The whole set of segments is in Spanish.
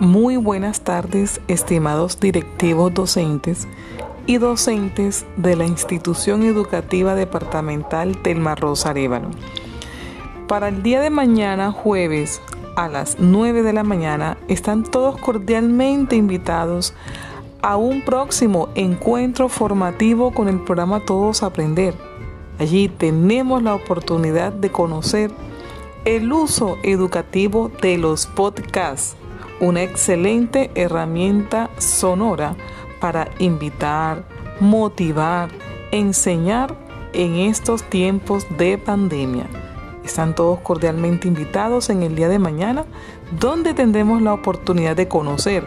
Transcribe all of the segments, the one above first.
Muy buenas tardes, estimados directivos docentes y docentes de la institución educativa departamental Telma Rosa Arevalo. Para el día de mañana, jueves, a las 9 de la mañana, están todos cordialmente invitados a un próximo encuentro formativo con el programa Todos Aprender. Allí tenemos la oportunidad de conocer el uso educativo de los podcasts una excelente herramienta sonora para invitar, motivar, enseñar en estos tiempos de pandemia. Están todos cordialmente invitados en el día de mañana, donde tendremos la oportunidad de conocer,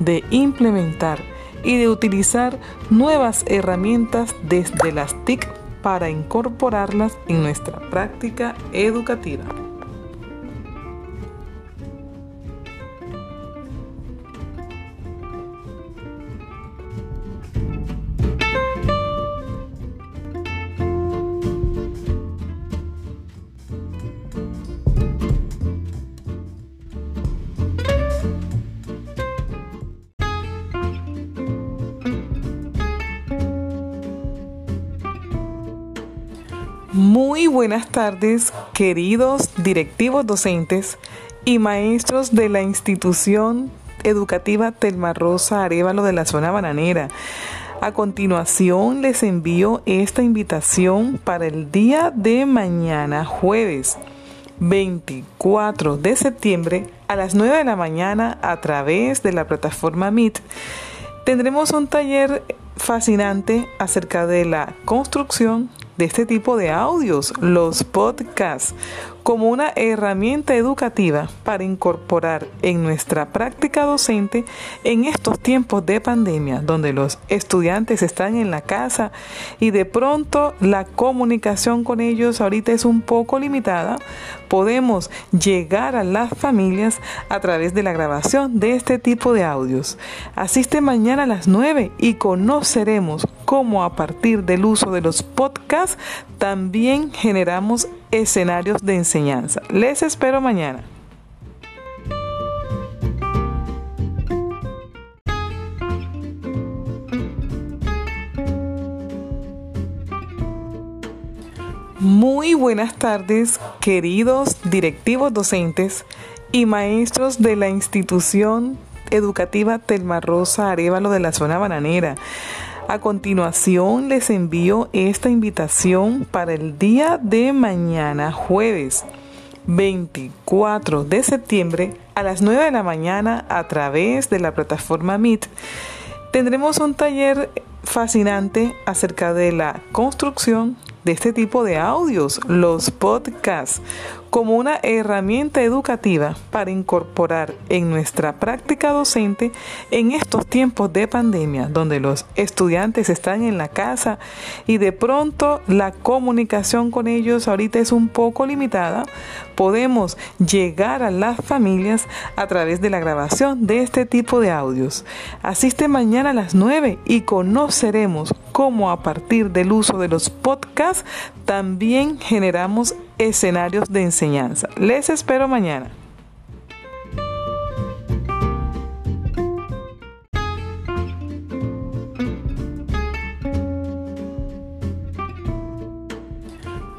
de implementar y de utilizar nuevas herramientas desde las TIC para incorporarlas en nuestra práctica educativa. Muy buenas tardes, queridos directivos docentes y maestros de la institución educativa Telma Rosa Arevalo de la zona bananera. A continuación les envío esta invitación para el día de mañana, jueves 24 de septiembre a las 9 de la mañana a través de la plataforma Meet. Tendremos un taller fascinante acerca de la construcción de este tipo de audios, los podcasts, como una herramienta educativa para incorporar en nuestra práctica docente en estos tiempos de pandemia, donde los estudiantes están en la casa y de pronto la comunicación con ellos ahorita es un poco limitada, podemos llegar a las familias a través de la grabación de este tipo de audios. Asiste mañana a las 9 y conoceremos cómo a partir del uso de los podcasts también generamos escenarios de enseñanza. Les espero mañana. Muy buenas tardes, queridos directivos docentes y maestros de la institución educativa Telma Rosa Arevalo de la zona bananera. A continuación les envío esta invitación para el día de mañana, jueves 24 de septiembre a las 9 de la mañana a través de la plataforma Meet. Tendremos un taller fascinante acerca de la construcción de este tipo de audios, los podcasts, como una herramienta educativa para incorporar en nuestra práctica docente en estos tiempos de pandemia, donde los estudiantes están en la casa y de pronto la comunicación con ellos ahorita es un poco limitada, podemos llegar a las familias a través de la grabación de este tipo de audios. Asiste mañana a las 9 y conoceremos cómo a partir del uso de los podcasts también generamos escenarios de enseñanza. Les espero mañana.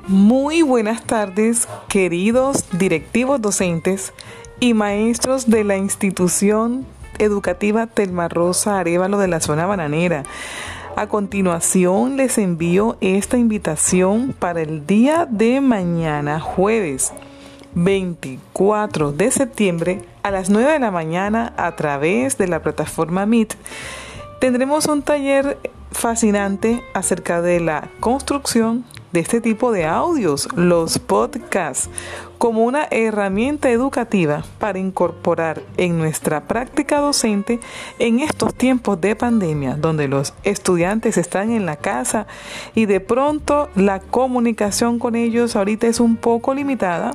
Muy buenas tardes, queridos directivos docentes y maestros de la institución educativa Telma Rosa Arevalo de la zona bananera. A continuación les envío esta invitación para el día de mañana, jueves 24 de septiembre a las 9 de la mañana a través de la plataforma Meet. Tendremos un taller fascinante acerca de la construcción de este tipo de audios, los podcasts, como una herramienta educativa para incorporar en nuestra práctica docente en estos tiempos de pandemia, donde los estudiantes están en la casa y de pronto la comunicación con ellos ahorita es un poco limitada,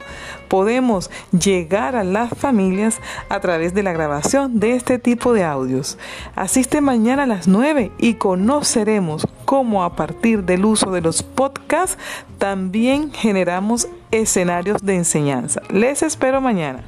podemos llegar a las familias a través de la grabación de este tipo de audios. Asiste mañana a las 9 y conoceremos cómo a partir del uso de los podcasts también generamos escenarios de enseñanza. Les espero mañana.